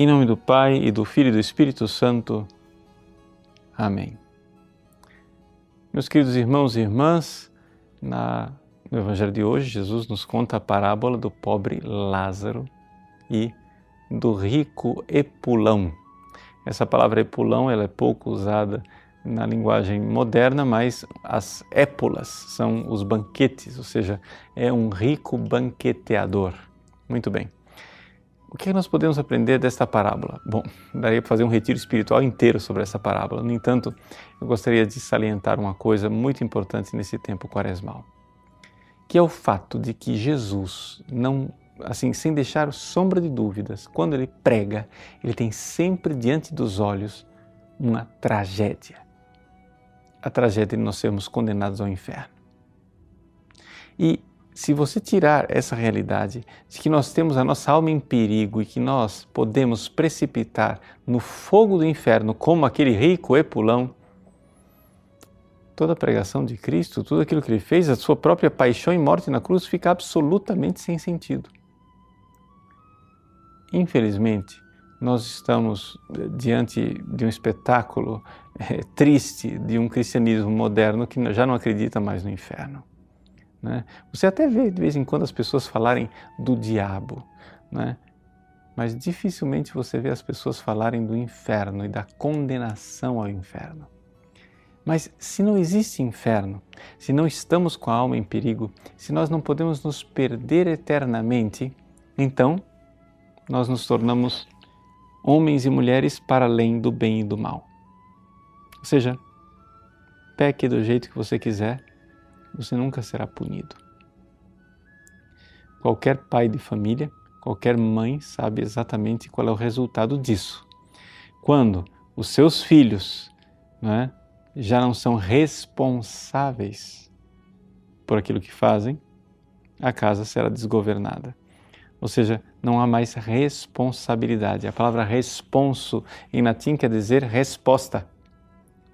Em nome do Pai e do Filho e do Espírito Santo. Amém. Meus queridos irmãos e irmãs, na, no Evangelho de hoje, Jesus nos conta a parábola do pobre Lázaro e do rico Epulão. Essa palavra Epulão ela é pouco usada na linguagem moderna, mas as épulas são os banquetes, ou seja, é um rico banqueteador. Muito bem. O que nós podemos aprender desta parábola? Bom, daria para fazer um retiro espiritual inteiro sobre essa parábola. No entanto, eu gostaria de salientar uma coisa muito importante nesse tempo quaresmal, que é o fato de que Jesus não, assim, sem deixar sombra de dúvidas, quando ele prega, ele tem sempre diante dos olhos uma tragédia. A tragédia de nós sermos condenados ao inferno. E se você tirar essa realidade de que nós temos a nossa alma em perigo e que nós podemos precipitar no fogo do inferno como aquele rico epulão, toda a pregação de Cristo, tudo aquilo que ele fez, a sua própria paixão e morte na cruz fica absolutamente sem sentido. Infelizmente, nós estamos eh, diante de um espetáculo é, triste de um cristianismo moderno que já não acredita mais no inferno. Né? Você até vê de vez em quando as pessoas falarem do diabo, né? mas dificilmente você vê as pessoas falarem do inferno e da condenação ao inferno. Mas se não existe inferno, se não estamos com a alma em perigo, se nós não podemos nos perder eternamente, então nós nos tornamos homens e mulheres para além do bem e do mal. Ou seja, peque do jeito que você quiser, você nunca será punido. Qualquer pai de família, qualquer mãe sabe exatamente qual é o resultado disso. Quando os seus filhos né, já não são responsáveis por aquilo que fazem, a casa será desgovernada. Ou seja, não há mais responsabilidade. A palavra responso em latim quer dizer resposta.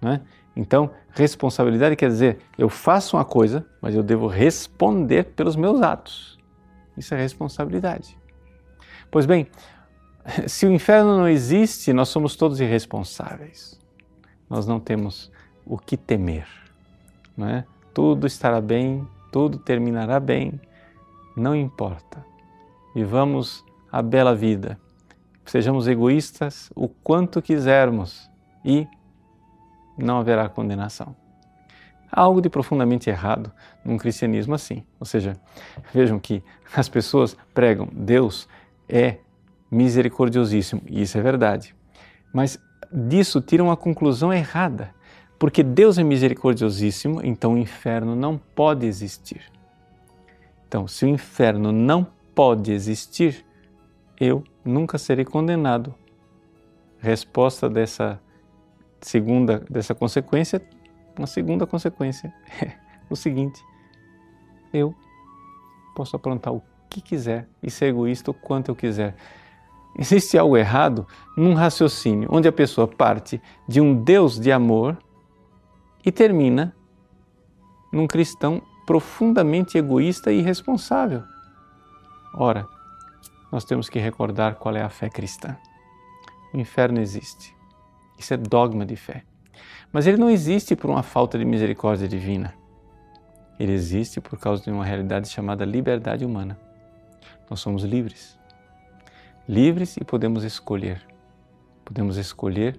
Né? Então, responsabilidade quer dizer eu faço uma coisa, mas eu devo responder pelos meus atos. Isso é responsabilidade. Pois bem, se o inferno não existe, nós somos todos irresponsáveis. Nós não temos o que temer. Não é? Tudo estará bem, tudo terminará bem, não importa. Vivamos a bela vida. Sejamos egoístas o quanto quisermos e não haverá condenação. Há algo de profundamente errado num cristianismo assim. Ou seja, vejam que as pessoas pregam Deus é misericordiosíssimo, e isso é verdade. Mas disso tiram a conclusão errada. Porque Deus é misericordiosíssimo, então o inferno não pode existir. Então, se o inferno não pode existir, eu nunca serei condenado. Resposta dessa segunda dessa consequência, uma segunda consequência é o seguinte: eu posso aprontar o que quiser e ser egoísta o quanto eu quiser. Existe algo errado num raciocínio onde a pessoa parte de um Deus de amor e termina num cristão profundamente egoísta e irresponsável. Ora, nós temos que recordar qual é a fé cristã. O inferno existe. Isso é dogma de fé. Mas ele não existe por uma falta de misericórdia divina. Ele existe por causa de uma realidade chamada liberdade humana. Nós somos livres. Livres e podemos escolher. Podemos escolher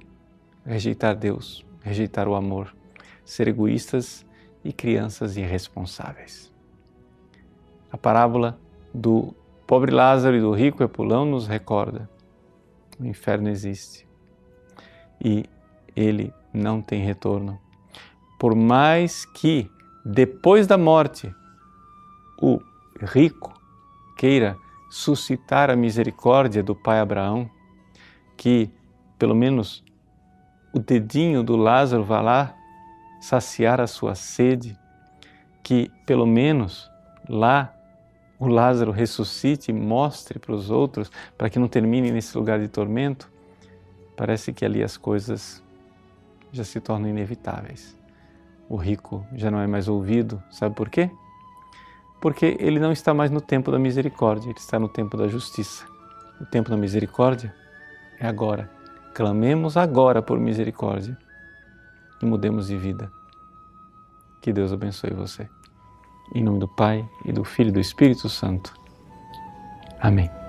rejeitar Deus, rejeitar o amor, ser egoístas e crianças irresponsáveis. A parábola do pobre Lázaro e do rico Epulão nos recorda: o inferno existe e ele não tem retorno. Por mais que depois da morte o rico queira suscitar a misericórdia do pai Abraão, que pelo menos o dedinho do Lázaro vá lá saciar a sua sede, que pelo menos lá o Lázaro ressuscite e mostre para os outros, para que não termine nesse lugar de tormento, parece que ali as coisas já se tornam inevitáveis. O rico já não é mais ouvido, sabe por quê? Porque ele não está mais no tempo da misericórdia, ele está no tempo da justiça. O tempo da misericórdia É agora. Clamemos agora por misericórdia e mudemos de vida. Que Deus abençoe você. Em nome do Pai e do Filho e do Espírito Santo. Amém.